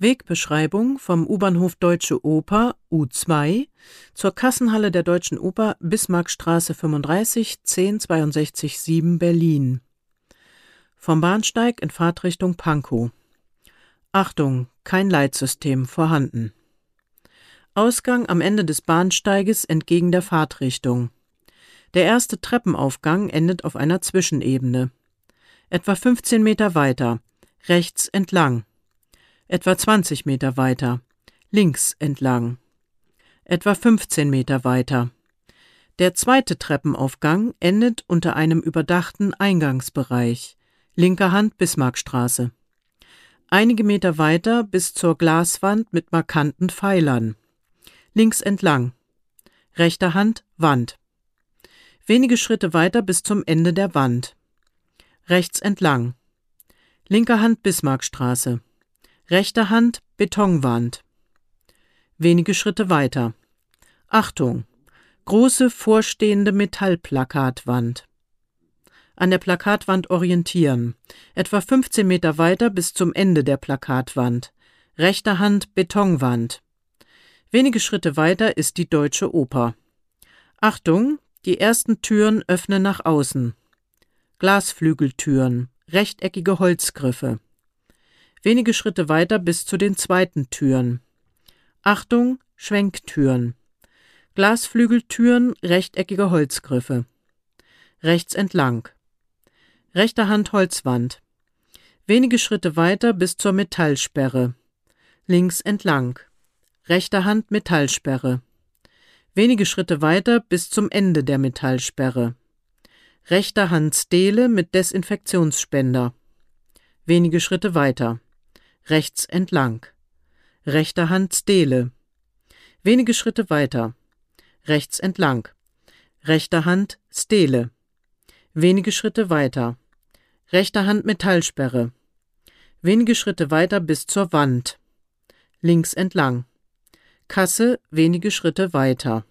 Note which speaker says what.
Speaker 1: Wegbeschreibung vom U-Bahnhof Deutsche Oper U2 zur Kassenhalle der Deutschen Oper Bismarckstraße 35 1062 7 Berlin. Vom Bahnsteig in Fahrtrichtung Pankow. Achtung, kein Leitsystem vorhanden. Ausgang am Ende des Bahnsteiges entgegen der Fahrtrichtung. Der erste Treppenaufgang endet auf einer Zwischenebene. Etwa 15 Meter weiter, rechts entlang etwa 20 Meter weiter, links entlang, etwa 15 Meter weiter. Der zweite Treppenaufgang endet unter einem überdachten Eingangsbereich, linker Hand Bismarckstraße. Einige Meter weiter bis zur Glaswand mit markanten Pfeilern. Links entlang. Rechter Hand Wand. Wenige Schritte weiter bis zum Ende der Wand. Rechts entlang. Linker Hand Bismarckstraße. Rechter Hand Betonwand. Wenige Schritte weiter. Achtung! Große vorstehende Metallplakatwand. An der Plakatwand orientieren. Etwa 15 Meter weiter bis zum Ende der Plakatwand. Rechter Hand Betonwand. Wenige Schritte weiter ist die Deutsche Oper. Achtung! Die ersten Türen öffnen nach außen. Glasflügeltüren, rechteckige Holzgriffe. Wenige Schritte weiter bis zu den zweiten Türen. Achtung, Schwenktüren. Glasflügeltüren, rechteckige Holzgriffe. Rechts entlang. Rechter Hand Holzwand. Wenige Schritte weiter bis zur Metallsperre. Links entlang. Rechter Hand Metallsperre. Wenige Schritte weiter bis zum Ende der Metallsperre. Rechter Hand Stele mit Desinfektionsspender. Wenige Schritte weiter rechts entlang. Rechter Hand Stele. Wenige Schritte weiter. Rechts entlang. Rechter Hand Stele. Wenige Schritte weiter. Rechter Hand Metallsperre. Wenige Schritte weiter bis zur Wand. Links entlang. Kasse wenige Schritte weiter.